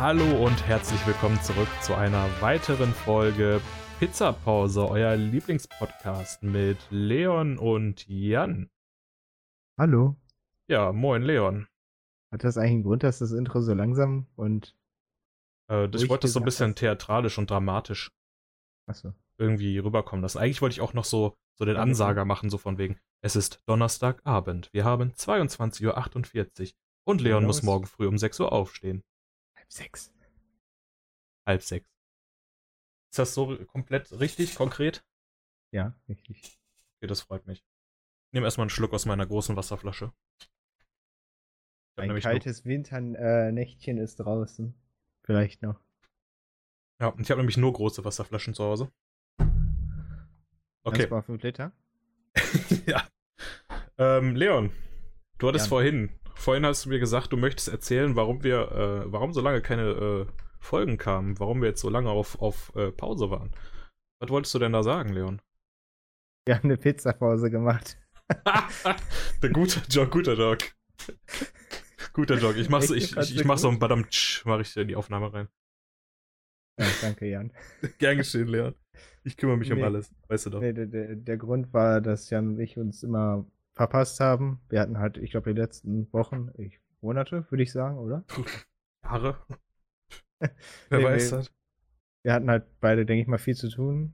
Hallo und herzlich willkommen zurück zu einer weiteren Folge Pizzapause, euer Lieblingspodcast mit Leon und Jan. Hallo. Ja, moin Leon. Hat das eigentlich einen Grund, dass das Intro so langsam und. Äh, ich wollte das so ein bisschen hast? theatralisch und dramatisch Achso. irgendwie rüberkommen lassen. Eigentlich wollte ich auch noch so, so den Ansager machen, so von wegen, es ist Donnerstagabend, wir haben 22.48 Uhr und Leon Genau muss morgen früh um 6 Uhr aufstehen. Halb sechs. Halb sechs. Ist das so komplett richtig, konkret? Ja, richtig. Okay, das freut mich. Ich nehme erstmal einen Schluck aus meiner großen Wasserflasche. Ein nur- kaltes Winternächtchen ist draußen. Vielleicht noch. Ja, und ich habe nämlich nur große Wasserflaschen zu Hause. Okay. 1,5 Liter. ja. Ähm, Leon, du hattest Jan. vorhin, vorhin hast du mir gesagt, du möchtest erzählen, warum wir, äh, warum so lange keine äh, Folgen kamen, warum wir jetzt so lange auf, auf äh, Pause waren. Was wolltest du denn da sagen, Leon? Wir haben eine Pizzapause gemacht. Der gute Jog, guter Dog. Guter Dog. Ich mach so, ich, ich, ich mach so ein Badam-Tsch, mach ich in die Aufnahme rein. Ja, danke, Jan. Gern geschehen, Leon. Ich kümmere mich um Nee. alles, weißt du doch. Nee, der, der, der Grund war, dass Jan und ich uns immer verpasst haben. Wir hatten halt, ich glaube, die letzten Wochen, ich, Monate, würde ich sagen, oder? Haare? Wer Nee, weiß nee. das? Wir hatten halt beide, denke ich mal, viel zu tun.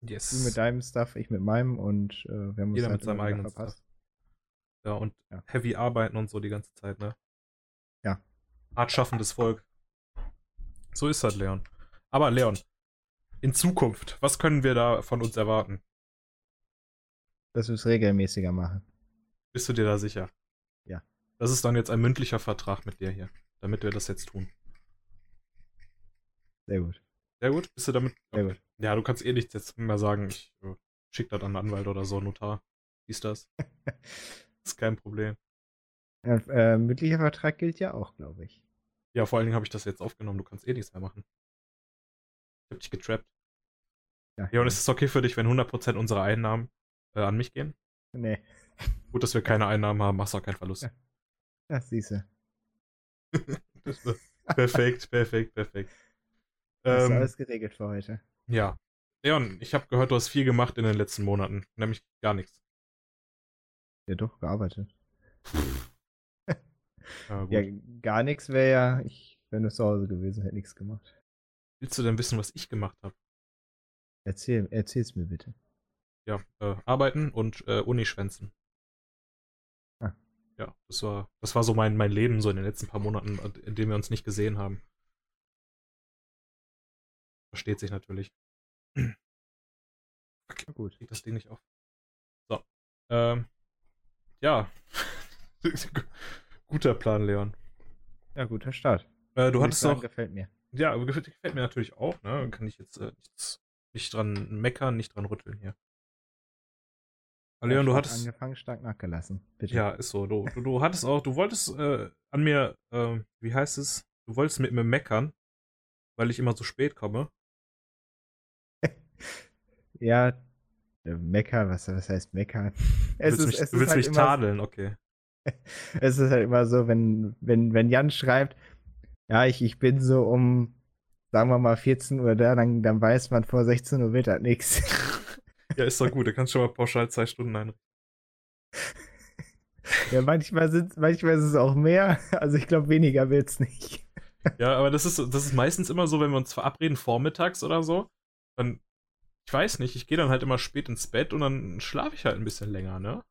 Yes. Du mit deinem Stuff, ich mit meinem und äh, wir haben uns Jeder halt mit seinem eigenen verpasst. Ja, und Ja. heavy arbeiten und so die ganze Zeit, ne? Ja. Hart schaffendes Volk. So ist das, Leon. Aber Leon, in Zukunft, was können wir da von uns erwarten? Dass wir es regelmäßiger machen. Bist du dir da sicher? Ja. Das ist dann jetzt ein mündlicher Vertrag mit dir hier, damit wir das jetzt tun. Sehr gut. Sehr gut? Bist du damit? Sehr gut. Ja, du kannst eh nichts jetzt mehr sagen. Ich äh, schick das an einen Anwalt oder so, Notar. Wie ist das? ist kein Problem. Ja, äh, mündlicher Vertrag gilt ja auch, glaube ich. Ja, vor allen Dingen habe ich das jetzt aufgenommen. Du kannst eh nichts mehr machen. Ich hab dich getrappt. Ja, Ja, und ist es okay für dich, wenn 100% unserer Einnahmen äh, an mich gehen? Nee, Gut, dass wir keine Einnahmen haben, machst auch keinen Verlust. Ja. das siehste. Perfekt, perfekt, perfekt. Das ist Ähm, alles geregelt für heute. ja. Leon, ich habe gehört, du hast viel gemacht in den letzten Monaten. Nämlich gar nichts. Ja, doch, gearbeitet. Ja. Ja, gar nichts wäre ja, ich wäre nur zu Hause gewesen, hätte nichts gemacht. Willst du denn wissen, was ich gemacht habe? Erzähl, erzähl's mir bitte. Ja, äh, arbeiten und äh, Uni schwänzen. Ja, das war, das war so mein, mein Leben so in den letzten paar Monaten, in denen wir uns nicht gesehen haben. Versteht sich natürlich. Na gut. Krieg das Ding nicht auf. So. Ähm, ja. Guter Plan, Leon. Ja, guter Start. Äh, du Würde hattest sagen. Gefällt mir. Ja, aber gefällt, gefällt mir natürlich auch, ne? Kann ich jetzt äh, nichts, nicht dran meckern, nicht dran rütteln hier. Leon, du hattest. Angefangen, stark nachgelassen. Bitte. Ja, ist so. Du, du, du hattest auch, du wolltest äh, an mir, äh, wie heißt es? Du wolltest mit mir meckern, weil ich immer so spät komme. Ja, äh, Mecker, was, was heißt Meckern? Es du willst ist, mich, es du willst halt mich tadeln, okay. Es ist halt immer so, wenn, wenn, wenn Jan schreibt, ja, ich, ich bin so um, sagen wir mal, 14 Uhr da, dann, dann weiß man, vor 16 Uhr wird das nichts. Ja, ist doch gut. Du kannst schon mal pauschal zwei Stunden ein. Ja, manchmal, sind, manchmal ist es auch mehr, also ich glaube, weniger wird's nicht. Ja, aber das ist, das ist meistens immer so, wenn wir uns verabreden vormittags oder so, dann, ich weiß nicht, ich gehe dann halt immer spät ins Bett und dann schlafe ich halt ein bisschen länger, ne?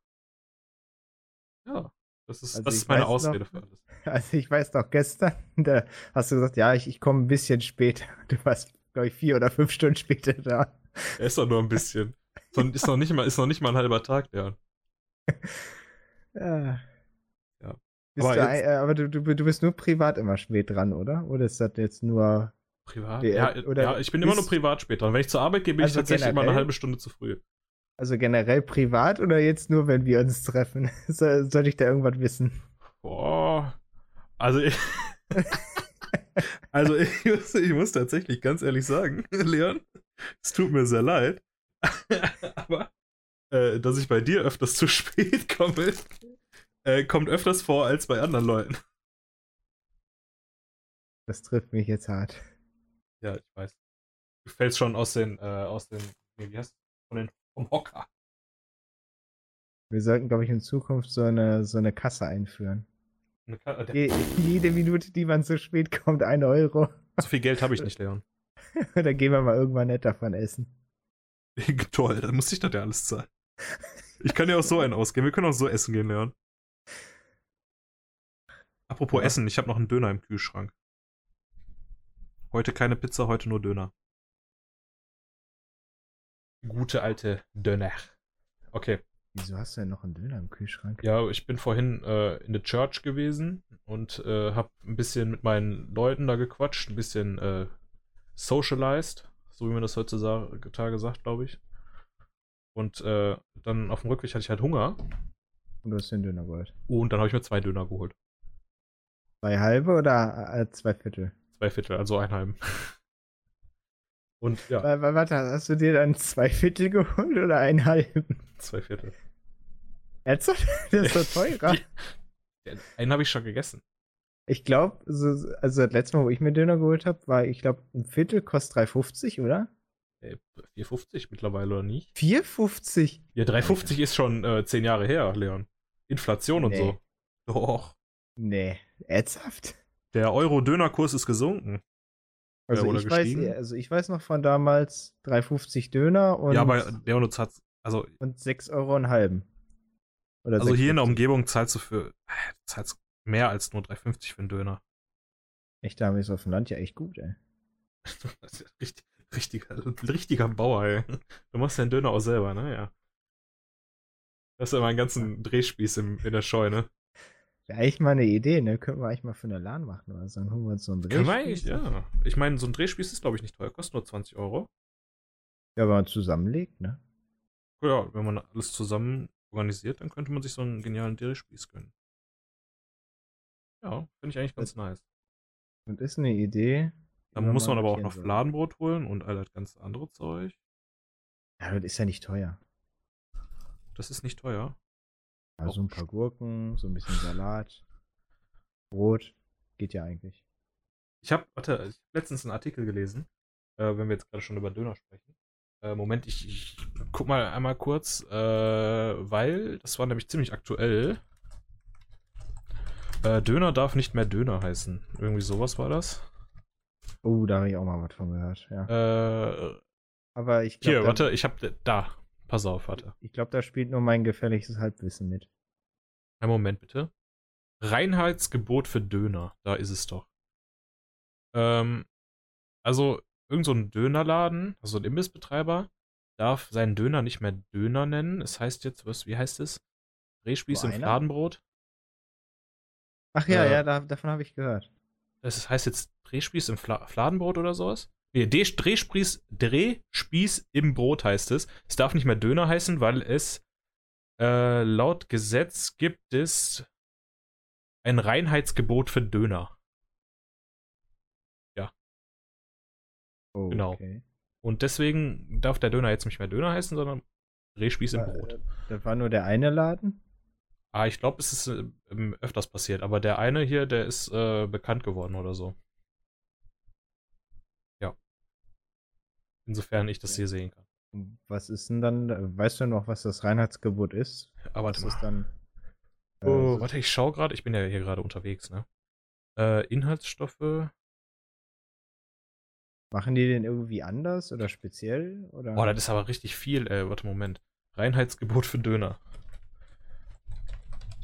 Ja, das ist, Also das ist meine weiß noch- Ausrede für alles. Also ich weiß noch, gestern, da hast du gesagt, ja, ich, ich komme ein bisschen später. Du warst, glaube ich, vier oder fünf Stunden später da. Er ist doch nur ein bisschen. So, Ist noch nicht mal, ist noch nicht mal ein halber Tag, ja. Ja. Ja. Aber du, jetzt- äh, aber du, du, du bist nur privat immer spät dran, oder? Oder ist das jetzt nur. Privat? Ja, oder ja, ich bin immer nur privat später. Und wenn ich zur Arbeit gehe, bin ich Also tatsächlich immer eine generell? halbe Stunde zu früh. Also generell privat oder jetzt nur, wenn wir uns treffen? So, soll ich da irgendwas wissen? Boah. Also ich. also ich muss, ich muss tatsächlich ganz ehrlich sagen, Leon, es tut mir sehr leid. Aber äh, dass ich bei dir öfters zu spät komme, äh, kommt öfters vor als bei anderen Leuten. das trifft mich jetzt hart. Ja, ich weiß. Du fällst schon aus den, äh, aus den, nee, wie heißt von den, vom Hocker. Wir sollten, glaube ich, in Zukunft so eine, so eine Kasse einführen. Eine Ka- äh, Je, jede Minute, die man zu spät kommt, ein Euro. So viel Geld habe ich nicht, Leon. da gehen wir mal irgendwann nett davon essen. Toll, dann muss ich das ja alles zahlen. Ich kann ja auch so einen ausgehen. Wir können auch so essen gehen, Leon. Apropos Ja. Essen, ich habe noch einen Döner im Kühlschrank. Heute keine Pizza, heute nur Döner. Gute alte Döner. Okay. Wieso hast du denn noch einen Döner im Kühlschrank? Ja, ich bin vorhin äh, in der Church gewesen und äh, habe ein bisschen mit meinen Leuten da gequatscht, ein bisschen äh, socialized, so wie man das heutzutage sagt, glaube ich. Und äh, dann auf dem Rückweg hatte ich halt Hunger Und du hast den Döner geholt. und dann habe ich mir zwei Döner geholt. Zwei halbe oder äh, zwei Viertel? Zwei Viertel, also ein halben. Und ja, wa- Warte, hast du dir dann zwei Viertel geholt oder einen halben? zwei Viertel. Ernsthaft? Das ist so teurer. Ja, Einen habe ich schon gegessen. Ich glaube, so, also das letzte Mal, wo ich mir Döner geholt habe, war, ich glaube, ein Viertel kostet 3,50, oder? Äh, 4,50 mittlerweile oder nicht? 4,50? Ja, 3,50 ist schon äh, zehn Jahre her, Leon. Inflation und Nee. so. Doch. Nee, ernsthaft? Der Euro-Dönerkurs ist gesunken. Also, oder ich weiß, also ich weiß noch von damals 3,50 Döner und, ja, aber Leon, du zahlst, also, und 6 Euro einen halben. Oder also hier in der 6,50. Umgebung zahlst du für, äh, zahlst mehr als nur 3,50 für einen Döner. Echt, da haben wir es auf dem Land ja echt gut, ey. Das ist ja richtig, richtiger, richtiger Bauer, ey. Du machst deinen Döner auch selber, ne? Ja. Das ist ja immer einen ganzen Drehspieß im, in der Scheune. Wäre eigentlich mal eine Idee, ne? Könnten wir eigentlich mal für eine LAN machen oder so. Dann holen wir uns so einen Können wir Drehspieß. ja. Ich meine, so ein Drehspieß ist, glaube ich, nicht teuer. Kostet nur 20 Euro. Ja, wenn man zusammenlegt, ne? Ja, wenn man alles zusammen organisiert, dann könnte man sich so einen genialen Drehspieß gönnen. Ja, finde ich eigentlich ganz nice. Und ist eine Idee. Dann muss man aber auch noch. Fladenbrot holen und all das ganze andere Zeug. Ja, das ist ja nicht teuer. Das ist nicht teuer. Also Auch ein paar Gurken, so ein bisschen Salat, Brot. Geht ja eigentlich. Ich habe, warte, ich hab letztens einen Artikel gelesen, äh, wenn wir jetzt gerade schon über Döner sprechen. Äh, Moment, ich, ich guck mal einmal kurz, äh, weil das war nämlich ziemlich aktuell. Äh, Döner darf nicht mehr Döner heißen. Irgendwie sowas war das. Oh, da habe ich auch mal was von gehört, ja. Äh, Aber ich hier, glaube, da, warte, ich hab da. Pass auf, warte. ich glaub, da spielt nur mein gefährliches Halbwissen mit. Einen Moment bitte. Reinheitsgebot für Döner. Da ist es doch. Ähm, also, irgend so ein Dönerladen, also ein Imbissbetreiber, darf seinen Döner nicht mehr Döner nennen. Es heißt jetzt, was, wie heißt es? Drehspieß im? Fladenbrot. Ach ja, Äh, ja, da, davon habe ich gehört. Das heißt jetzt Drehspieß im Fla Fladenbrot oder sowas? Nee, Drehspieß, Drehspieß im Brot heißt es. Es darf nicht mehr Döner heißen, weil es äh, laut Gesetz gibt es ein Reinheitsgebot für Döner. Oh, genau. Okay. Und deswegen darf der Döner jetzt nicht mehr Döner heißen, sondern Drehspieß im Äh, Brot. Das war nur der eine Laden? Ah, ich glaube, es ist äh, ähm, öfters passiert, aber der eine hier, der ist äh, bekannt geworden oder so. Ja. Insofern ich das hier sehen kann. Was ist denn dann, äh, weißt du noch, was das Reinheitsgebot ist? Aber Was warte ist dann? äh, Oh, warte, ich schaue gerade, ich bin ja hier gerade unterwegs, ne? Äh, Inhaltsstoffe. Machen die den irgendwie anders oder speziell? Oder? Boah, das ist aber richtig viel, ey. Warte, Moment. Reinheitsgebot für Döner.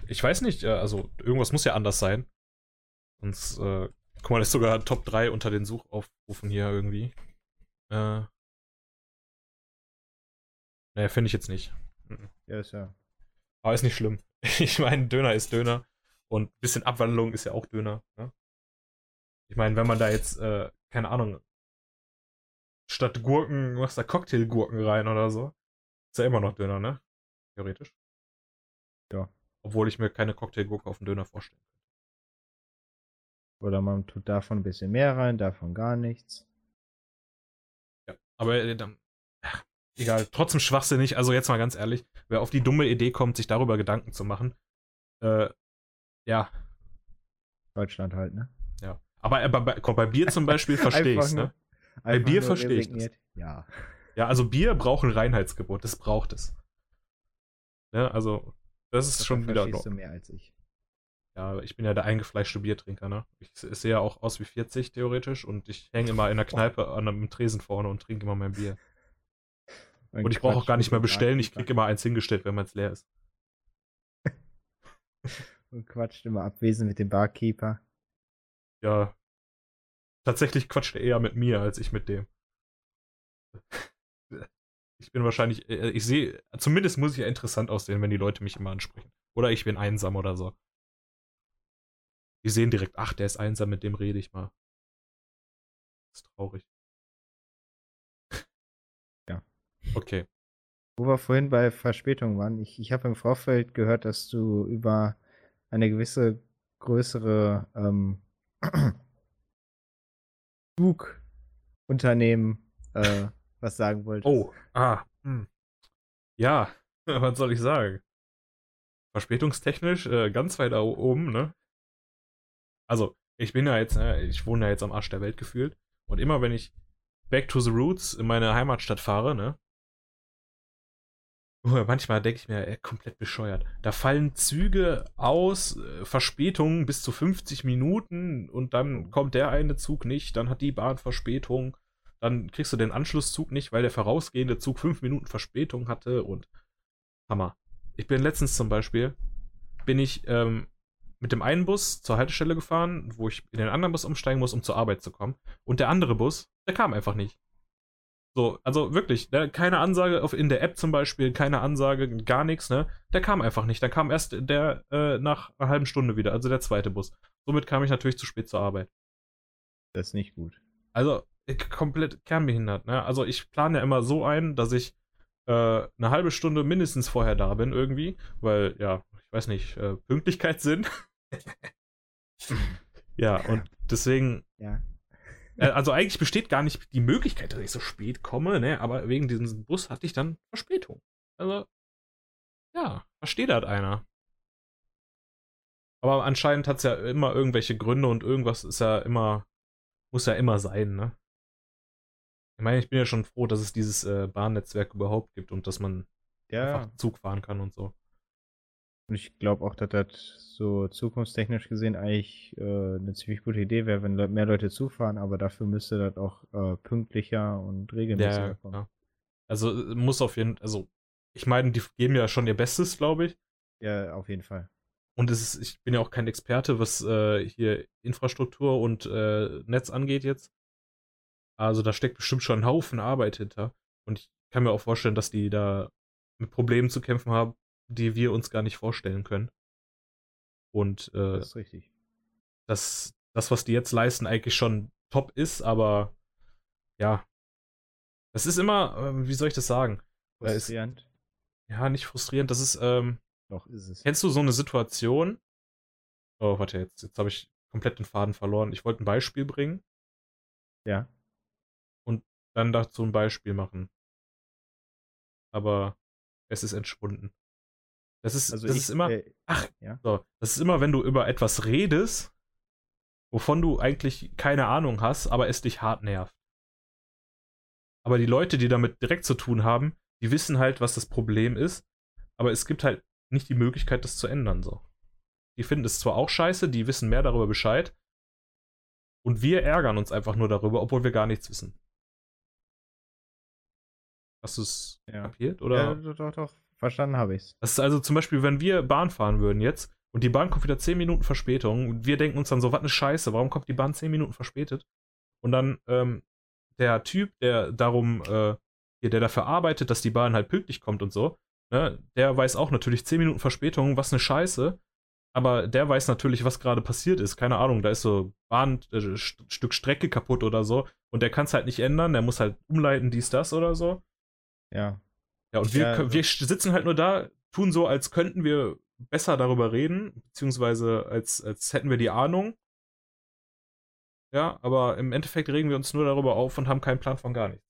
Ich weiß nicht, äh, also irgendwas muss ja anders sein. Sonst, äh, guck mal, das ist sogar Top 3 unter den Suchaufrufen hier irgendwie. Äh. Naja, finde ich jetzt nicht. Mhm. ja, ist ja. Aber ist nicht schlimm. Ich meine, Döner ist Döner. Und ein bisschen Abwandlung ist ja auch Döner. Ne? Ich meine, wenn man da jetzt, äh, keine Ahnung, statt Gurken machst da Cocktailgurken rein oder so, ist ja immer noch Döner, ne? Theoretisch. Ja. Obwohl ich mir keine Cocktailgurke auf den Döner vorstellen kann. Oder man tut davon ein bisschen mehr rein, davon gar nichts. Ja. Aber äh, dann, ach, egal, trotzdem schwachsinnig. Also jetzt mal ganz ehrlich, wer auf die dumme Idee kommt, sich darüber Gedanken zu machen, äh, ja, Deutschland halt, ne? Ja. Aber, aber bei, bei Bier zum Beispiel verstehe ich es, ne? Bei Bier verstehe ich das. Ja. Ja, also Bier braucht ein Reinheitsgebot, das braucht es. Ne, also, das ist Das schon wieder doch. du mehr als ich. Ja, ich bin ja der eingefleischte Biertrinker, ne? Ich sehe ja auch aus wie 40 theoretisch und ich hänge immer in der Kneipe an einem Tresen vorne und trinke immer mein Bier. Und ich brauche auch gar nicht mehr bestellen, ich kriege immer eins hingestellt, wenn meins leer ist. Und quatscht immer abwesend mit dem Barkeeper. Ja. Tatsächlich quatscht er eher mit mir als ich mit dem. Ich bin wahrscheinlich, äh, ich sehe, zumindest muss ich ja interessant aussehen, wenn die Leute mich immer ansprechen. Oder ich bin einsam oder so. Die sehen direkt, ach, der ist einsam, mit dem rede ich mal. Das ist traurig. Ja. Okay. Wo wir vorhin bei Verspätung waren, ich, ich habe im Vorfeld gehört, dass du über eine gewisse größere ähm, Zugunternehmen äh, was sagen wolltest. Oh, ah, hm. Ja, was soll ich sagen? Verspätungstechnisch äh, ganz weit da oben, ne? Also, ich bin ja jetzt, äh, ich wohne ja jetzt am Arsch der Welt gefühlt. Und immer wenn ich back to the roots in meine Heimatstadt fahre, ne? Manchmal denke ich mir, ey, komplett bescheuert. Da fallen Züge aus, äh, Verspätungen bis zu 50 Minuten und dann kommt der eine Zug nicht, dann hat die Bahn Verspätung, dann kriegst du den Anschlusszug nicht, weil der vorausgehende Zug 5 Minuten Verspätung hatte und Hammer. Ich bin letztens zum Beispiel, bin ich ähm, mit dem einen Bus zur Haltestelle gefahren, wo ich in den anderen Bus umsteigen muss, um zur Arbeit zu kommen. Und der andere Bus, der kam einfach nicht. So, also wirklich, ne, keine Ansage auf, in der App zum Beispiel, keine Ansage, gar nichts, ne? Der kam einfach nicht. Dann kam erst der äh, nach einer halben Stunde wieder, also der zweite Bus. Somit kam ich natürlich zu spät zur Arbeit. Das ist nicht gut. Also, komplett kernbehindert, ne? Also ich plane ja immer so ein, dass ich äh, eine halbe Stunde mindestens vorher da bin, irgendwie, weil, ja, ich weiß nicht, äh, Pünktlichkeit sind. ja, und deswegen Ja. äh, also eigentlich besteht gar nicht die Möglichkeit, dass ich so spät komme, ne? Aber wegen diesem Bus hatte ich dann Verspätung. Also, ja, versteht halt einer. Aber anscheinend hat es ja immer irgendwelche Gründe und irgendwas ist ja immer, muss ja immer sein, ne? Ich meine, ich bin ja schon froh, dass es dieses äh, Bahnnetzwerk überhaupt gibt und dass man Ja, einfach Zug fahren kann und so. und ich glaube auch, dass das so zukunftstechnisch gesehen eigentlich äh, eine ziemlich gute Idee wäre, wenn mehr Leute zufahren, aber dafür müsste das auch äh, pünktlicher und regelmäßiger Ja, kommen. klar. Also äh, muss auf jeden also ich meine, die geben ja schon ihr Bestes, glaube ich. Ja, auf jeden Fall. Und es ist, ich bin ja auch kein Experte, was äh, hier Infrastruktur und äh, Netz angeht jetzt. Also da steckt bestimmt schon ein Haufen Arbeit hinter. Und ich kann mir auch vorstellen, dass die da mit Problemen zu kämpfen haben, die wir uns gar nicht vorstellen können. Und äh, Das ist richtig. dass das, was die jetzt leisten, eigentlich schon top ist, aber ja. Es ist immer, äh, wie soll ich das sagen? Äh, ist, Frustrierend. ja, nicht frustrierend. Das ist, ähm, Doch, ist es. Kennst du so eine Situation? Oh, warte, jetzt, jetzt habe ich komplett den Faden verloren. Ich wollte ein Beispiel bringen, Ja. Dann dazu ein Beispiel machen. Aber es ist entschwunden. Das ist, Also das ich, ist immer, äh, ach, ja. so, das ist immer, wenn du über etwas redest, wovon du eigentlich keine Ahnung hast, aber es dich hart nervt. Aber die Leute, die damit direkt zu tun haben, die wissen halt, was das Problem ist, aber es gibt halt nicht die Möglichkeit, das zu ändern, so. Die finden es zwar auch scheiße, die wissen mehr darüber Bescheid, und wir ärgern uns einfach nur darüber, obwohl wir gar nichts wissen. Hast du es Ja. kapiert? Oder? ja, doch, doch. Verstanden habe ich's. Das ist also zum Beispiel, wenn wir Bahn fahren würden jetzt und die Bahn kommt wieder 10 Minuten Verspätung und wir denken uns dann so, was eine Scheiße, warum kommt die Bahn 10 Minuten verspätet? Und dann ähm, der Typ, der darum, äh, der dafür arbeitet, dass die Bahn halt pünktlich kommt und so, ne, der weiß auch natürlich 10 Minuten Verspätung, was eine Scheiße, aber der weiß natürlich, was gerade passiert ist. Keine Ahnung, da ist so Bahn, äh, St Stück Strecke kaputt oder so und der kann es halt nicht ändern, der muss halt umleiten, dies, das oder so. Ja. Ja, und wir, Ja, wir sitzen halt nur da, tun so, als könnten wir besser darüber reden, beziehungsweise als, als hätten wir die Ahnung. Ja, aber im Endeffekt regen wir uns nur darüber auf und haben keinen Plan von gar nichts.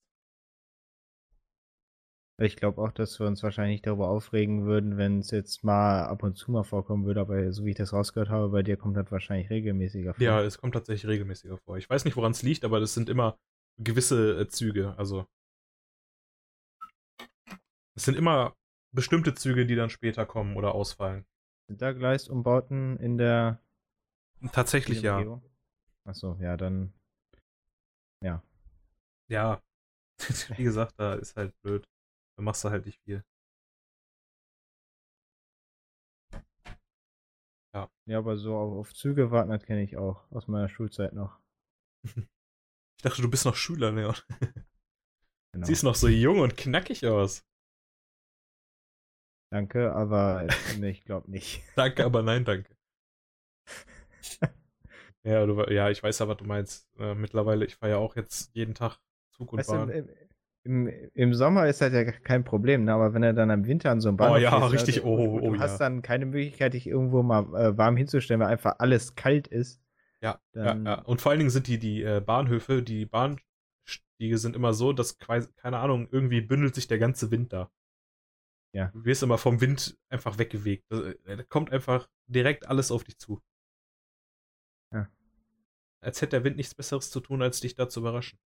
Ich glaube auch, dass wir uns wahrscheinlich darüber aufregen würden, wenn es jetzt mal ab und zu mal vorkommen würde, aber so wie ich das rausgehört habe, bei dir kommt das wahrscheinlich regelmäßiger vor. Ja, es kommt tatsächlich regelmäßiger vor. Ich weiß nicht, woran es liegt, aber das sind immer gewisse äh, Züge. Also. Es sind immer bestimmte Züge, die dann später kommen oder ausfallen. Sind da Gleisumbauten in der. Tatsächlich ja. Achso, ja, dann. Ja. Ja. Wie gesagt, da ist halt blöd. Da machst du halt nicht viel. Ja. Ja, aber so auf, Züge warten, das kenne ich auch aus meiner Schulzeit noch. ich dachte, du bist noch Schüler, Leon. Genau. Siehst noch so jung und knackig aus. Danke, aber nee, ich glaube nicht. danke, aber nein, danke. ja, du, ja, ich weiß ja, was du meinst. Äh, mittlerweile, ich fahre ja auch jetzt jeden Tag Zug und weißt Bahn. Du, im, im Sommer ist das ja kein Problem, ne? aber wenn er dann im Winter an so einem Bahnhof Oh ja, ist, richtig, also, oh, oh, du hast dann keine Möglichkeit, dich irgendwo mal äh, warm hinzustellen, weil einfach alles kalt ist. Ja, dann, ja, ja, und vor allen Dingen sind die, die äh, Bahnhöfe, die Bahnstiege sind immer so, dass, keine Ahnung, irgendwie bündelt sich der ganze Wind da. Ja. Du wirst immer vom Wind einfach weggewegt. Da, da kommt einfach direkt alles auf dich zu. Ja. Als hätte der Wind nichts Besseres zu tun, als dich da zu überraschen.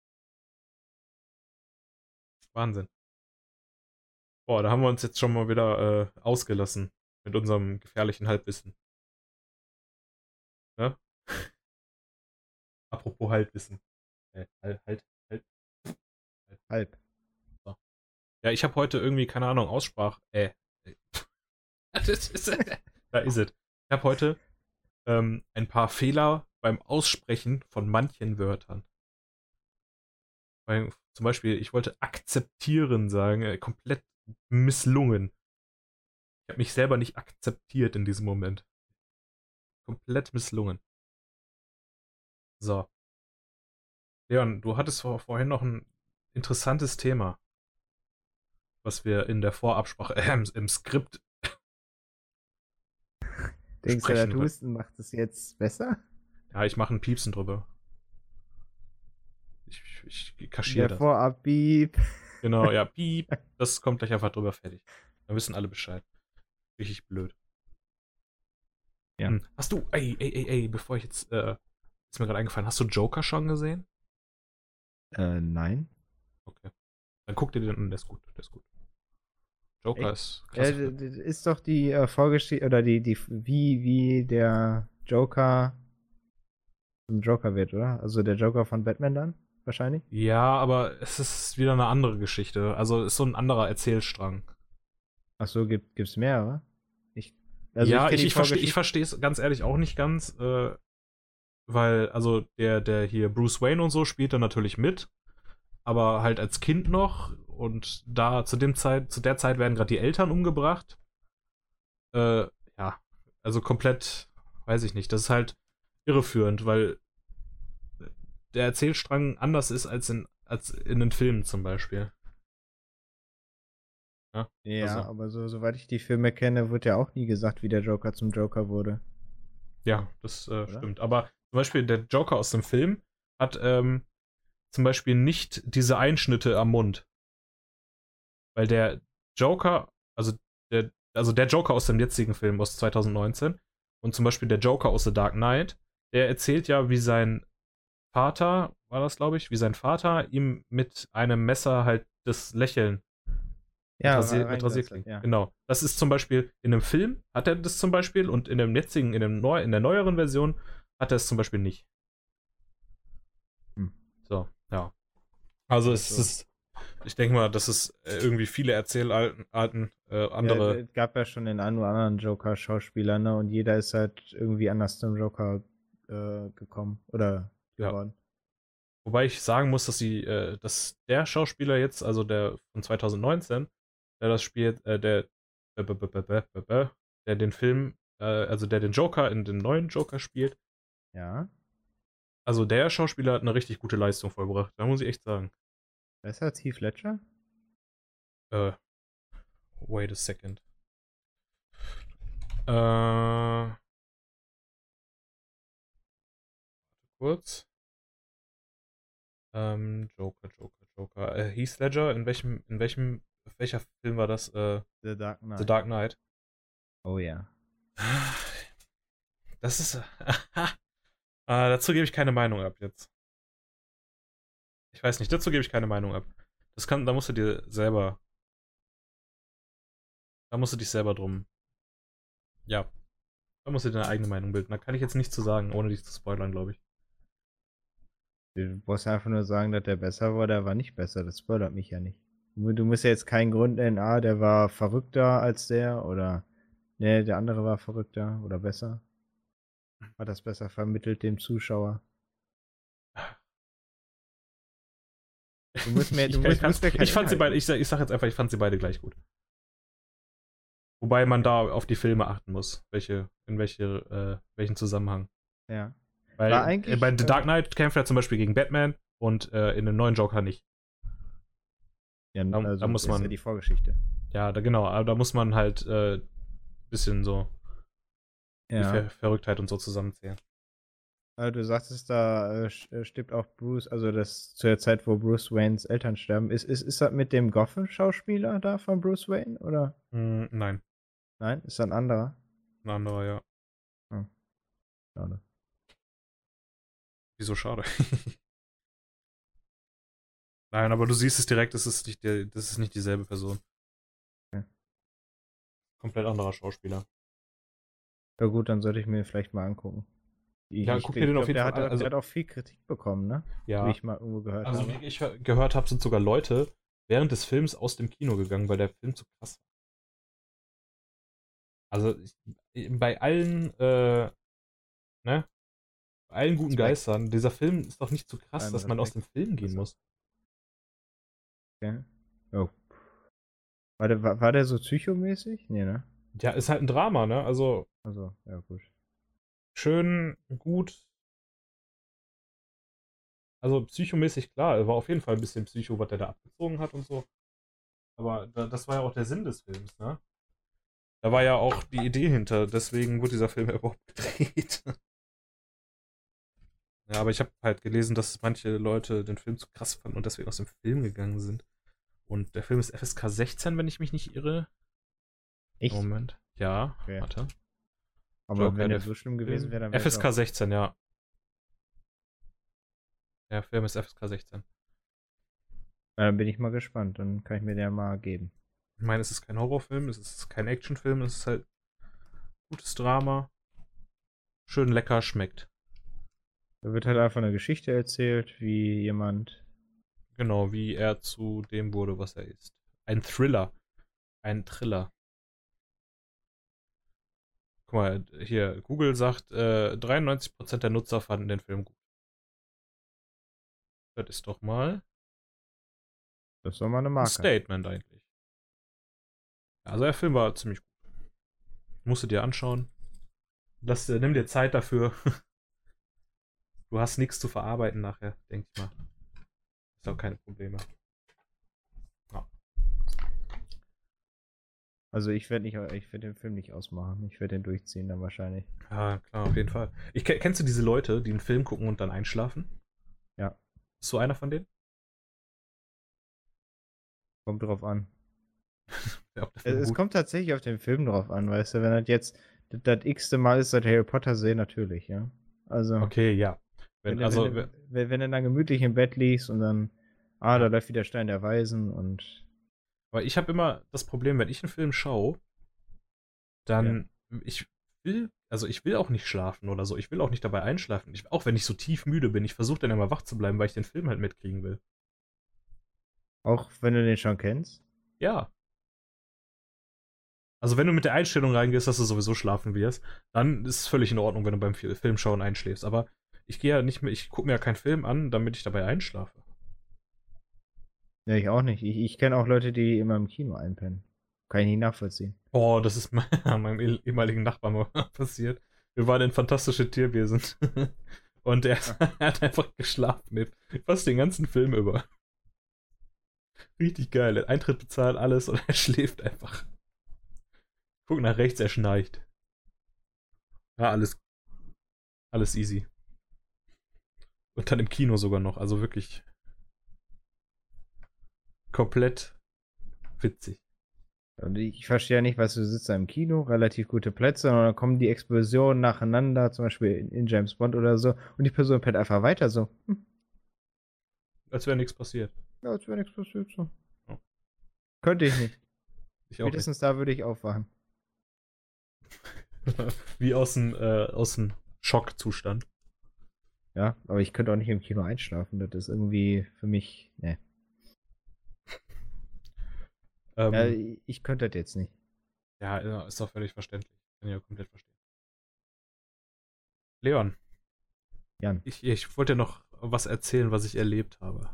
Wahnsinn. Boah, da haben wir uns jetzt schon mal wieder äh, ausgelassen mit unserem gefährlichen Halbwissen. Ne? Apropos Halbwissen. Äh, halt, halt, halt. Halb. Ja, ich habe heute irgendwie, keine Ahnung, Aussprach. Äh. da ist es. Ich habe heute ähm, ein paar Fehler beim Aussprechen von manchen Wörtern. Zum Beispiel, ich wollte akzeptieren sagen, äh, komplett misslungen. Ich habe mich selber nicht akzeptiert in diesem Moment. Komplett misslungen. So. Leon, du hattest vor, vorhin noch ein interessantes Thema, was wir in der Vorabsprache, äh, im Skript. Denkst du, der Husten macht es jetzt besser? Ja, ich mache ein Piepsen drüber. Ich, ich kaschiere das. Vorab, piep. Genau, ja, piep. Das kommt gleich einfach drüber fertig. Dann wissen alle Bescheid. Richtig blöd. Ja. Hm. Hast du, ey, ey, ey, ey, bevor ich jetzt, äh, ist mir gerade eingefallen, hast du Joker schon gesehen? Äh, nein. Okay. Dann guck dir den an, der ist gut, der ist gut. Joker ist klasse. Ist doch die äh, Vorgeschichte, oder die, die, wie, wie der Joker zum Joker wird, oder? Also der Joker von Batman dann? wahrscheinlich. Ja, aber es ist wieder eine andere Geschichte. Also ist so ein anderer Erzählstrang. Ach so, gibt es mehrere? Ich, also ja, ich, ich, ich verstehe es ganz ehrlich auch nicht ganz, äh, weil, also der, der hier Bruce Wayne und so spielt da natürlich mit, aber halt als Kind noch und da zu dem Zeit, zu der Zeit werden gerade die Eltern umgebracht. Äh, ja, also komplett, weiß ich nicht, das ist halt irreführend, weil der Erzählstrang anders ist als in, als in den Filmen zum Beispiel. Ja, ja also. aber so, soweit ich die Filme kenne, wird ja auch nie gesagt, wie der Joker zum Joker wurde. Ja, das äh, stimmt. Aber zum Beispiel der Joker aus dem Film hat ähm, zum Beispiel nicht diese Einschnitte am Mund. Weil der Joker, also der, also der Joker aus dem jetzigen Film aus 2019 und zum Beispiel der Joker aus The Dark Knight, der erzählt ja, wie sein Vater, war das, glaube ich, wie sein Vater ihm mit einem Messer halt das Lächeln ja, mit, Rasier, mit Rasierklingen. Ja. Genau. Das ist zum Beispiel in einem Film hat er das zum Beispiel und in dem jetzigen, in, dem neu, in der neueren Version hat er es zum Beispiel nicht. Hm. So, ja. Also es so. ist, ich denke mal, dass es äh, irgendwie viele Erzählarten, äh, andere. Ja, es gab ja schon den einen oder anderen Joker-Schauspieler, ne? Und jeder ist halt irgendwie anders zum Joker äh, gekommen. Oder geworden. Ja. Wobei ich sagen muss, dass sie, äh, dass der Schauspieler jetzt, also der von 2019, der das spielt, äh, der, der den Film, äh, also der den Joker in den neuen Joker spielt. Ja. Also der Schauspieler hat eine richtig gute Leistung vollbracht, da muss ich echt sagen. Besser als Heath Ledger? Äh, wait a second. Äh, kurz. Ähm, Joker, Joker, Joker. Äh, Heath Ledger, in welchem, in welchem welcher Film war das? Äh, The Dark Knight. The Dark Knight. Oh ja. Das ist. äh, dazu gebe ich keine Meinung ab jetzt. Ich weiß nicht, dazu gebe ich keine Meinung ab. Das kann, da musst du dir selber. Da musst du dich selber drum. Ja. Da musst du deine eigene Meinung bilden. Da kann ich jetzt nichts zu sagen, ohne dich zu spoilern, glaube ich. Du musst einfach nur sagen, dass der besser war, der war nicht besser. Das spoilert mich ja nicht. Du musst ja jetzt keinen Grund nennen, ah, der war verrückter als der oder ne, der andere war verrückter oder besser. Hat das besser vermittelt dem Zuschauer. Du musst mir, ich, du musst, ich, musst mir keine ich fand sie beide, ich, ich sag jetzt einfach, ich fand sie beide gleich gut. Wobei man da auf die Filme achten muss, welche, in welche, äh, welchen Zusammenhang. Ja. Weil War eigentlich, äh, bei The äh, Dark Knight kämpft er zum Beispiel gegen Batman und äh, in dem neuen Joker nicht. Ja, Da- also da muss ist man- ja die Vorgeschichte. Ja, da, genau, aber da muss man halt äh, bisschen so die Ja. Ver Verrücktheit und so zusammenzählen. Also du sagtest, da äh, äh, stirbt auch Bruce, also das zu der Zeit, wo Bruce Waynes Eltern sterben. Ist, ist, ist das mit dem Gotham-Schauspieler da von Bruce Wayne? Oder? Hm, nein, Nein? Ist das ein anderer? ein anderer, ja. Schade. Wieso schade? Nein, aber du siehst es direkt, das ist nicht, der, das ist nicht dieselbe Person. Okay. Komplett anderer Schauspieler. Ja gut, dann sollte ich mir vielleicht mal angucken. Ja, ich, guck dir den auf jeden der Fall hat, an, also- der hat auch viel Kritik bekommen, ne? Ja. Wie ich mal irgendwo gehört Also, habe. wie ich hör- gehört habe, sind sogar Leute während des Films aus dem Kino gegangen, weil der Film zu krass war. Also, ich, bei allen, äh, ne? Bei allen guten. Geistern, dieser Film ist doch nicht zu krass, Allem dass man aus dem. Film gehen Also- muss. Okay. Oh. War, der, war, war der so psychomäßig? Nee, ne? Ja, ist halt ein Drama, ne? Also, Also, ja gut. Schön, gut. Also psychomäßig klar, er war auf jeden Fall ein bisschen Psycho, was der da abgezogen hat und so. Aber da, das war ja auch der Sinn des Films, ne? Da war ja auch die Idee hinter, deswegen wurde dieser Film ja überhaupt gedreht. Ja, aber ich habe halt gelesen, dass manche Leute den Film zu krass fanden und deswegen aus dem Film gegangen sind. Und der Film ist FSK 16, wenn ich mich nicht irre. Echt? Moment. Ja, Okay. warte. Aber Joker, wenn der so schlimm gewesen wäre, dann wäre FSK 16, ja. Der Film ist FSK 16. Dann bin ich mal gespannt. Dann kann ich mir den mal geben. Ich meine, es ist kein Horrorfilm, es ist kein Actionfilm, es ist halt gutes Drama. Schön lecker, schmeckt. Da wird halt einfach eine Geschichte erzählt, wie jemand. Genau, wie er zu dem wurde, was er ist. Ein Thriller. Ein Thriller. Guck mal, hier, Google sagt, äh, 93% der Nutzer fanden den Film gut. Das ist doch mal Das ist doch mal eine ein Marke. Statement eigentlich. Also der Film war ziemlich gut. Musst du dir anschauen. Lass, dir- nimm dir Zeit dafür. Du hast nichts zu verarbeiten nachher, denke ich mal. Ist auch keine Probleme. Also ich werde nicht, ich werde den Film nicht ausmachen. Ich werde den durchziehen dann wahrscheinlich. Ja, klar, auf jeden Fall. Ich, ke- kennst du diese Leute, die einen Film gucken und dann einschlafen? Ja. Bist du einer von denen? Kommt drauf an. Ja, Es, es kommt tatsächlich auf den Film drauf an, weißt du, wenn das jetzt das, das x-te Mal ist, dass Harry Potter sehe, natürlich, ja. Also, Okay, ja. Wenn, wenn, also, wenn, wenn, wenn du dann gemütlich im Bett liegst und dann, ah, da läuft wieder Stein der Weisen und Weil ich habe immer das Problem, wenn ich einen Film schaue, dann ich will, also ich will auch nicht schlafen oder so. Ich will auch nicht dabei einschlafen. Ich, auch wenn ich so tief müde bin, ich versuche dann immer wach zu bleiben, weil ich den Film halt mitkriegen will. auch wenn du den schon kennst. Ja. Also wenn du mit der Einstellung reingehst, dass du sowieso schlafen wirst, dann ist es völlig in Ordnung, wenn du beim Fi- Filmschauen einschläfst. Aber ich gehe ja nicht mehr, ich gucke mir ja keinen Film an, damit ich dabei einschlafe. Ja, ich auch nicht. Ich, ich kenne auch Leute, die immer im Kino einpennen. Kann ich nicht nachvollziehen. Oh, das ist me- meinem eh- ehemaligen Nachbarn mal passiert. Wir waren in Fantastische Tierwesen. Und er, er hat einfach geschlafen. Fast den ganzen Film über. Richtig geil. Eintritt bezahlt, alles und er schläft einfach. Guck nach rechts, er schnarcht. Ja, alles. Alles easy. Und dann im Kino sogar noch. Also wirklich. Komplett Witzig. Und ich verstehe ja nicht, was du sitzt da im Kino, relativ gute Plätze, und dann kommen die Explosionen nacheinander, zum Beispiel in, in James Bond oder so, und die Person pennt einfach weiter so. Hm, Als wäre nichts passiert. ja, als wäre nichts passiert so. Ja. Könnte ich nicht. Ich auch nicht. Spätestens da würde ich aufwachen. Wie aus dem, äh, aus dem Schockzustand. Ja, aber ich könnte auch nicht im Kino einschlafen. Das ist irgendwie für mich. Ne. Ähm, Ja, ich könnte das jetzt nicht. ja, ist doch völlig verständlich. Kann ich ja komplett verstehen. Leon, Jan, ich, ich wollte dir noch was erzählen, was ich erlebt habe.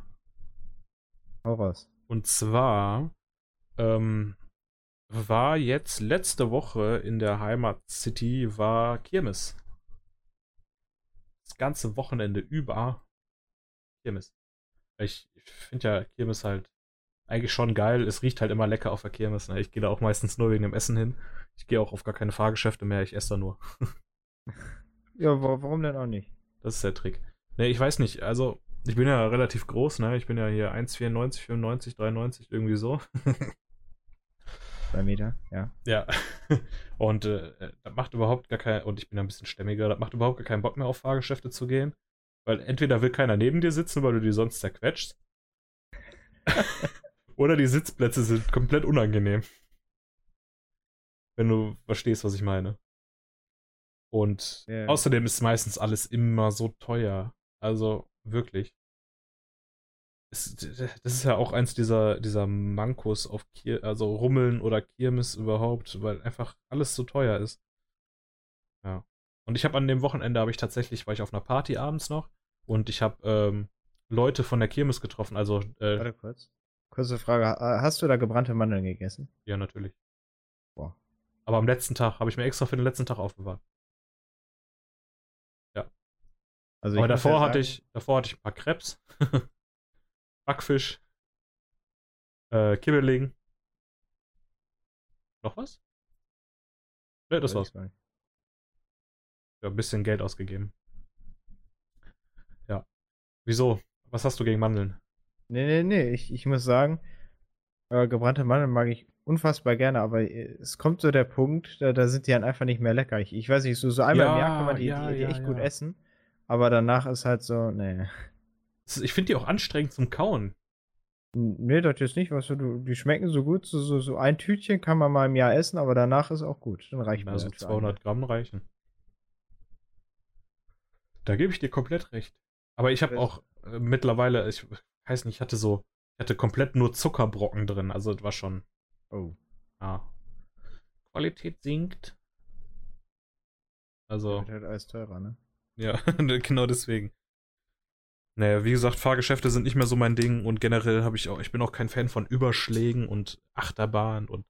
hau raus. Und zwar ähm, war jetzt letzte Woche in der Heimat City war Kirmes. Das ganze Wochenende über Kirmes. Ich, ich finde ja Kirmes halt eigentlich schon geil. Es riecht halt immer lecker auf der Kirmes. Ne? Ich gehe da auch meistens nur wegen dem Essen hin. Ich gehe auch auf gar keine Fahrgeschäfte mehr. Ich esse da nur. Ja, wa warum denn auch nicht? Das ist der Trick. Ne, ich weiß nicht. Also, ich bin ja relativ groß, ne? Ich bin ja hier 1,94, 95, 93, irgendwie so. Zwei Meter, ja. Ja. Und äh, das macht überhaupt gar keinen, und ich bin ein bisschen stämmiger, das macht überhaupt gar keinen Bock mehr auf Fahrgeschäfte zu gehen. Weil entweder will keiner neben dir sitzen, weil du die sonst zerquetschst. oder die Sitzplätze sind komplett unangenehm. Wenn du verstehst, was ich meine. Und Ja. außerdem ist meistens alles immer so teuer. Also wirklich. Es, das ist ja auch eins dieser, dieser Mankos auf Kir also Rummeln oder Kirmes überhaupt, weil einfach alles so teuer ist. Ja. Und ich habe an dem Wochenende habe ich tatsächlich, war ich auf einer Party abends noch und ich habe ähm, Leute von der Kirmes getroffen, also äh, Warte kurz. Kurze Frage. ha- Hast du da gebrannte Mandeln gegessen? ja natürlich. Boah. Aber am letzten Tag habe ich mir extra für den letzten Tag aufbewahrt. Also Aber davor ja hatte ich, davor hatte ich ein paar Krebs, Backfisch, äh, Kibbeling. Noch was? Ne, das war's. ich. Ja, ein bisschen Geld ausgegeben. Ja. Wieso? Was hast du gegen Mandeln? Nee, nee, nee. Ich, ich muss sagen, äh, gebrannte Mandeln mag ich unfassbar gerne, aber äh, es kommt so der Punkt, da, da sind die dann einfach nicht mehr lecker. Ich, ich weiß nicht, so, so einmal im Jahr kann man die, Ja, die, die ja, echt gut ja. essen, aber danach ist halt so, nee. Ich finde die auch anstrengend zum Kauen. Nee, das jetzt nicht, weißt du, die schmecken so gut, so, so, so ein Tütchen kann man mal im Jahr essen, aber danach ist auch gut. Dann reicht mir Also das für 200 Gramm reichen. Da gebe ich dir komplett recht. Aber ich habe Das- auch äh, mittlerweile, ich weiß nicht, ich hatte so, ich hatte komplett nur Zuckerbrocken drin. Also das war schon. Oh, ah. Qualität sinkt. Also, wird halt alles teurer, ne? ja, genau deswegen. Naja, wie gesagt, Fahrgeschäfte sind nicht mehr so mein Ding und generell habe ich auch, ich bin auch kein Fan von Überschlägen und Achterbahn und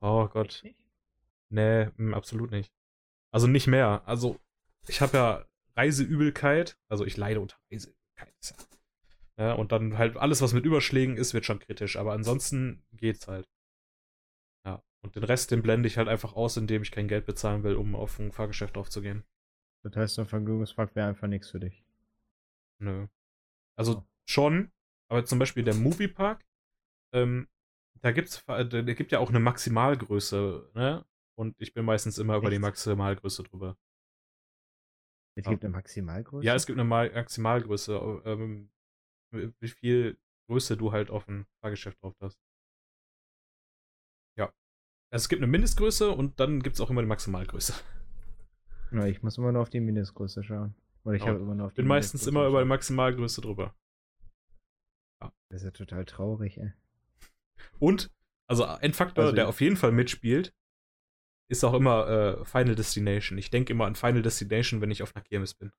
oh Gott. Nee, mm, absolut nicht. Also nicht mehr. Also ich habe ja Reiseübelkeit, also ich leide unter Reiseübelkeit. ist Ja, ja, und dann halt alles, was mit Überschlägen ist, wird schon kritisch. Aber ansonsten geht's halt. Ja, und den Rest, den blende ich halt einfach aus, indem ich kein Geld bezahlen will, um auf ein Fahrgeschäft aufzugehen. Das heißt, ein Vergnügungspark wäre einfach nichts für dich. Nö. Also Oh. schon, aber zum Beispiel der Moviepark, ähm, da gibt's, äh, da da gibt ja auch eine Maximalgröße, ne? Und ich bin meistens immer über die Echt? Maximalgröße drüber. Es gibt eine Maximalgröße? Ja, es gibt eine Ma- Maximalgröße, ähm, wie viel Größe du halt auf ein Fahrgeschäft drauf hast. Ja. Also es gibt eine Mindestgröße und dann gibt es auch immer eine Maximalgröße. Na, ich muss immer nur auf die Mindestgröße schauen. Oder ich Ja, habe immer nur auf die bin meistens immer über die. Maximalgröße drüber. Das ist ja total traurig, ey. Und, also ein Faktor, Also der auf jeden Fall mitspielt, ist auch immer äh, Final Destination. Ich denke immer an Final Destination, wenn ich auf einer Kirmes bin.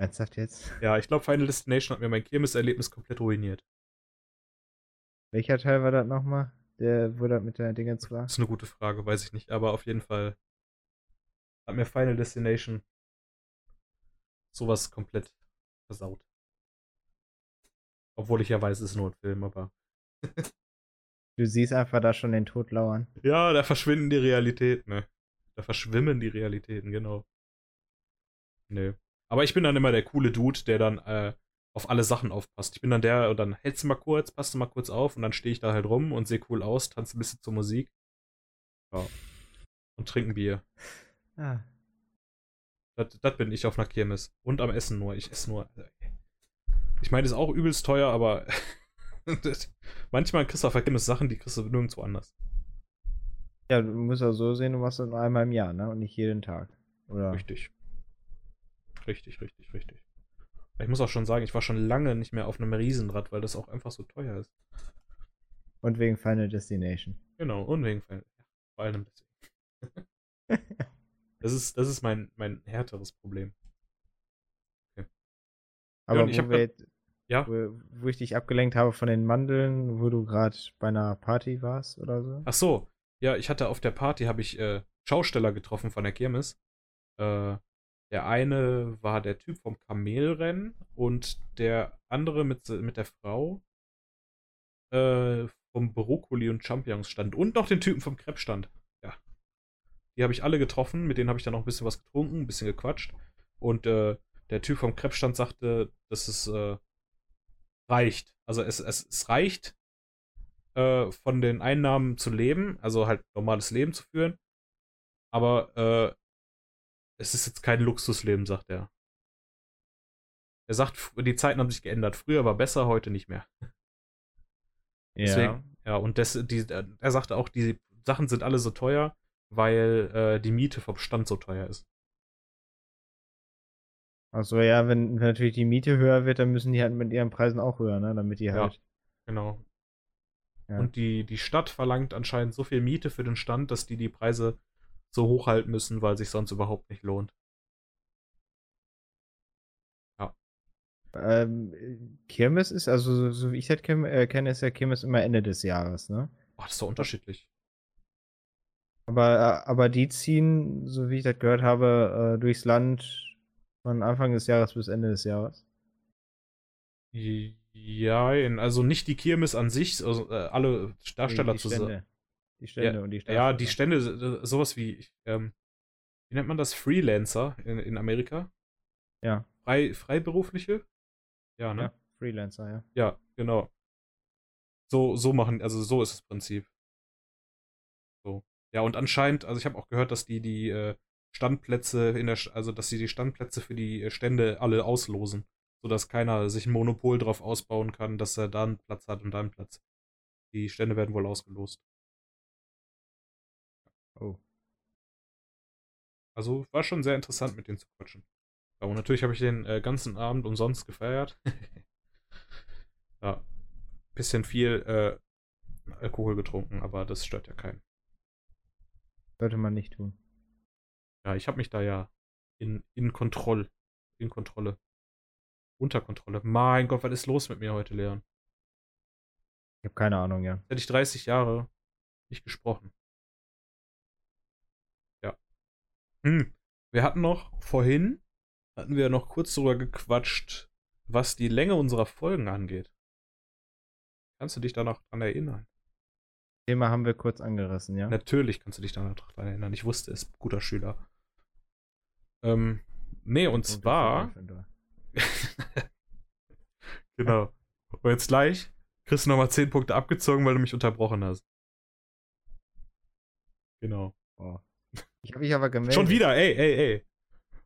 Ernsthaft jetzt? Ja, ich glaube, Final Destination hat mir mein Kirmes-Erlebnis komplett ruiniert. Welcher Teil war das nochmal? Der, wo das mit der Dingens war? Das ist eine gute Frage, weiß ich nicht. Aber auf jeden Fall hat mir Final Destination sowas komplett versaut. Obwohl ich ja weiß, es ist nur ein Film, aber. Du siehst einfach da schon den Tod lauern. Ja, da verschwinden die Realitäten, ne? Da verschwimmen die Realitäten, genau. Nö. Aber ich bin dann immer der coole Dude, der dann äh, auf alle Sachen aufpasst. Ich bin dann der, und dann hältst du mal kurz, passt du mal kurz auf und dann stehe ich da halt rum und sehe cool aus, tanze ein bisschen zur Musik. Ja. Und trinken Bier. Ah. Das, das bin ich auf einer Kirmes. Und am Essen nur. Ich esse nur. Ich meine, ist auch übelst teuer, aber manchmal kriegst du auf der Kirmes Sachen, die kriegst du nirgendwo anders. Ja, du musst ja so sehen, du machst das nur einmal im Jahr, ne? Und nicht jeden Tag. Oder? Richtig. Richtig, richtig, richtig. Ich muss auch schon sagen, ich war schon lange nicht mehr auf einem Riesenrad, weil das auch einfach so teuer ist. Und wegen Final Destination. Genau, und wegen Final. Ja, vor allem deswegen. das ist, das ist mein, mein härteres Problem. Aber und ich wo, hab wir grad- jetzt, Ja. wo, wo ich dich abgelenkt habe von den Mandeln, wo du gerade bei einer Party warst oder so. Ach so, ja, ich hatte auf der Party, habe ich äh, Schausteller getroffen von der Kirmes. Äh, der eine war der Typ vom Kamelrennen und der andere mit, mit der Frau äh, vom Brokkoli und Champignons stand und noch den Typen vom Crepe stand. Ja. Die habe ich alle getroffen, mit denen habe ich dann noch ein bisschen was getrunken, ein bisschen gequatscht. Und äh, der Typ vom Crepe stand sagte, dass es äh, reicht. Also es, es, es reicht, äh, von den Einnahmen zu leben, also halt normales Leben zu führen. Aber äh, es ist jetzt kein Luxusleben, sagt er. Er sagt, die Zeiten haben sich geändert. Früher war besser, heute nicht mehr. Deswegen, ja, und das, die, er sagte auch, die Sachen sind alle so teuer, weil äh, die Miete vom Stand so teuer ist. Achso, ja, wenn, wenn natürlich die Miete höher wird, dann müssen die halt mit ihren Preisen auch höher, ne? Damit die Ja. halt. Genau. Ja. Und die, die Stadt verlangt anscheinend so viel Miete für den Stand, dass die die Preise so hoch halten müssen, weil sich sonst überhaupt nicht lohnt. Ähm, Kirmes ist, also so, wie ich das äh, kenne, ist ja Kirmes immer Ende des Jahres, ne? Boah, das ist doch unterschiedlich. Aber, äh, aber die ziehen, so wie ich das gehört habe, äh, durchs Land von Anfang des Jahres bis Ende des Jahres. Ja, also nicht die Kirmes an sich, also alle Darsteller zusammen. Stände. Die Stände und die Ja, die. Stände, sowas wie, ähm, wie nennt man das? Freelancer in, in Amerika? Ja, Frei, Freiberufliche? Ja, ne? ja, Freelancer, ja. Ja, genau. So, so machen, also so ist das Prinzip. So. Ja, und anscheinend, also ich habe auch gehört, dass die die äh, Standplätze in der, also dass sie die Standplätze für die äh, Stände alle auslosen, sodass keiner sich ein Monopol drauf ausbauen kann, dass er da einen Platz hat und da einen Platz. Die Stände werden wohl ausgelost. Oh. Also war schon sehr interessant, mit denen zu quatschen. Und natürlich habe ich den äh, ganzen Abend umsonst gefeiert. ja. Bisschen viel äh, Alkohol getrunken, aber das stört ja keinen. Sollte man nicht tun. Ja, ich habe mich da ja in, in Kontrolle. In Kontrolle. Unter Kontrolle. Mein Gott, was ist los mit mir heute, Leon? Ich habe keine Ahnung, ja. Hätte ich 30 Jahre nicht gesprochen. Ja. Hm. Wir hatten noch vorhin, hatten wir noch kurz darüber gequatscht, was die Länge unserer Folgen angeht. Kannst du dich da noch dran erinnern? Thema haben wir kurz angerissen, ja. Natürlich kannst du dich da noch dran erinnern. Ich wusste es, guter Schüler. Ähm, nee, und So, zwar. Gryffindor. genau. Und jetzt gleich kriegst du nochmal 10 Punkte abgezogen, weil du mich unterbrochen hast. Genau. Oh. Ich habe mich aber gemeldet. Schon wieder, ey, ey, ey.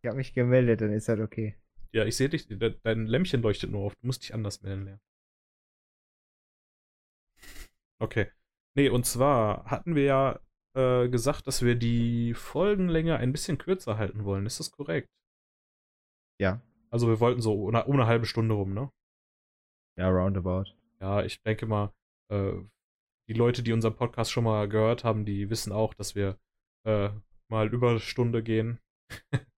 Ich habe mich gemeldet, dann ist das okay. Ja, ich sehe dich, de dein Lämpchen leuchtet nur auf. Du musst dich anders melden lernen. Okay. Nee, und zwar hatten wir ja äh, gesagt, dass wir die Folgenlänge ein bisschen kürzer halten wollen. Ist das korrekt? Ja. Also wir wollten so um eine, um eine halbe Stunde rum, ne? Ja, roundabout. Ja, ich denke mal, äh, die Leute, die unseren Podcast schon mal gehört haben, die wissen auch, dass wir äh, mal über eine Stunde gehen.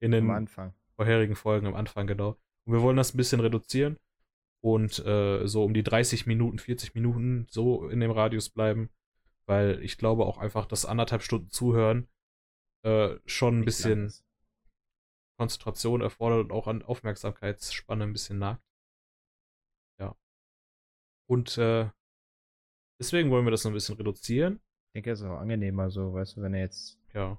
In den vorherigen Folgen am Anfang, genau. Und wir wollen das ein bisschen reduzieren und äh, so um die 30 Minuten, 40 Minuten so in dem Radius bleiben, weil ich glaube auch einfach, dass anderthalb Stunden zuhören äh, schon ein Nicht bisschen ist. Konzentration erfordert und auch an Aufmerksamkeitsspanne ein bisschen nagt. Ja. Und äh, deswegen wollen wir das noch ein bisschen reduzieren. Ich denke, es ist auch angenehmer so, weißt du, wenn er jetzt. Ja.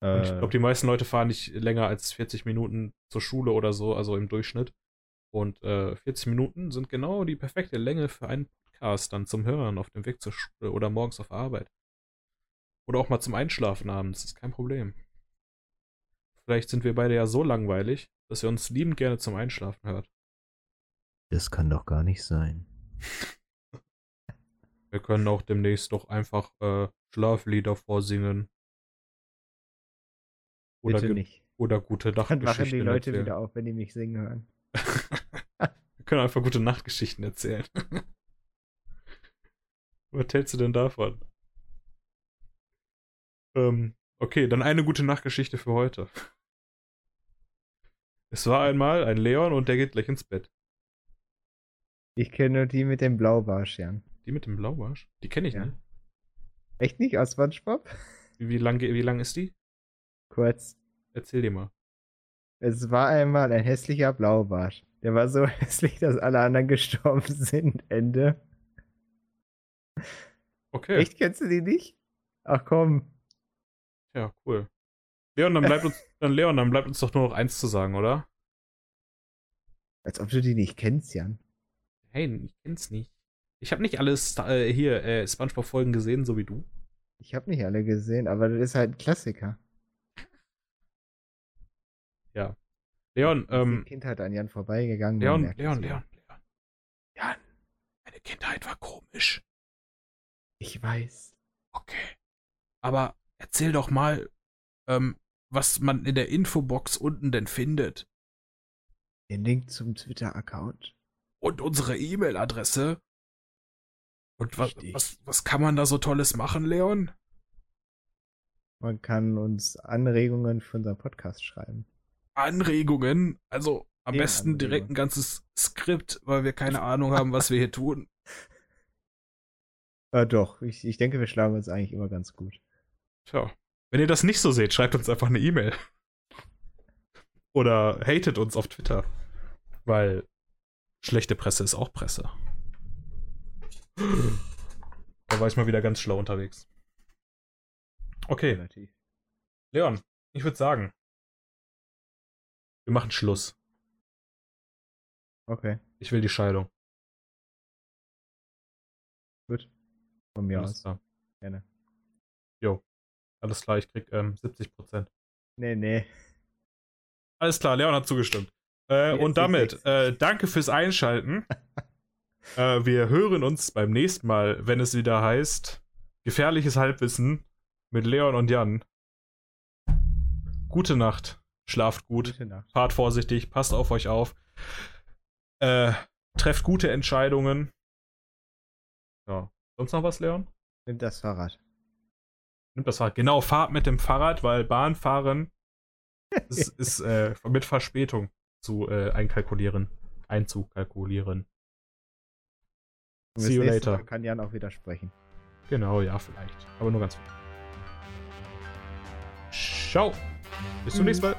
Und ich Äh, glaube, die meisten Leute fahren nicht länger als 40 Minuten zur Schule oder so, also im Durchschnitt. Und äh, 40 Minuten sind genau die perfekte Länge für einen Podcast dann zum Hören auf dem Weg zur Schule oder morgens auf Arbeit. Oder auch mal zum Einschlafen abends, ist kein Problem. Vielleicht sind wir beide ja so langweilig, dass ihr uns liebend gerne zum Einschlafen hört. Das kann doch gar nicht sein. Wir können auch demnächst doch einfach äh, Schlaflieder vorsingen. Oder, Bitte nicht. oder gute Dann machen die Nachtgeschichten Leute erzählen. wieder auf, wenn die mich singen hören. Wir können einfach gute Nachtgeschichten erzählen. Was hältst du denn davon? Ähm, okay, dann eine gute Nachtgeschichte für heute. Es war einmal ein Leon und der geht gleich ins Bett. Ich kenne nur die mit dem Blaubarsch, Jan. Die mit dem Blaubarsch? Die kenne ich Ja. nicht. Echt nicht aus SpongeBob? Wie, wie lang, wie lang ist die? Kurz. Erzähl dir mal. Es war einmal ein hässlicher Blaubarsch. Der war so hässlich, dass alle anderen gestorben sind. Ende. Okay. Echt, kennst du die nicht? Ach komm. Ja, cool. Leon, dann bleibt uns, dann Leon, dann bleibt uns doch nur noch eins zu sagen, oder? Als ob du die nicht kennst, Jan. Hey, ich kenn's nicht. Ich habe nicht alles äh, hier äh, SpongeBob-Folgen gesehen, so wie du. Ich habe nicht alle gesehen, aber das ist halt ein Klassiker. Leon, Ist ähm, Kindheit an Jan vorbeigegangen. Leon, Leon, ja. Leon, Leon. Jan, meine Kindheit war komisch. Ich weiß. Okay. Aber erzähl doch mal, ähm, was man in der Infobox unten denn findet. Den Link zum Twitter-Account. Und unsere E-Mail-Adresse. Und was, was, was kann man da so Tolles machen, Leon? Man kann uns Anregungen für unseren Podcast schreiben. Anregungen. Also am Ja, besten direkt Anregungen. ein ganzes Skript, weil wir keine Ahnung haben, was wir hier tun. Äh, doch, ich, ich denke, wir schlagen uns eigentlich immer ganz gut. Tja. Wenn ihr das nicht so seht, schreibt uns einfach eine E-Mail. Oder hatet uns auf Twitter. Weil schlechte Presse ist auch Presse. Da war ich mal wieder ganz schlau unterwegs. Okay. Leon, ich würde sagen, wir machen Schluss. Okay, Ich will die Scheidung. gut. Von mir Alles aus. klar. Gerne. Jo. Alles klar, ich krieg ähm, 70%. Nee, nee. Alles klar, Leon hat zugestimmt. Äh, und damit, äh, danke fürs Einschalten. äh, wir hören uns beim nächsten Mal, wenn es wieder heißt Gefährliches Halbwissen mit Leon und Jan. Gute Nacht. Schlaft gut. Fahrt vorsichtig. Passt auf euch auf. Äh, trefft gute Entscheidungen. Ja. Sonst noch was, Leon? Nimm das Fahrrad. Nimmt das Fahrrad. Genau, fahrt mit dem Fahrrad, weil Bahnfahren ist, ist äh, mit Verspätung zu äh, einkalkulieren. Einzukalkulieren. Und See you later. Mal kann Jan auch widersprechen. Genau, ja, vielleicht. Aber nur ganz viel. Ciao. Bis zum nächsten Mal.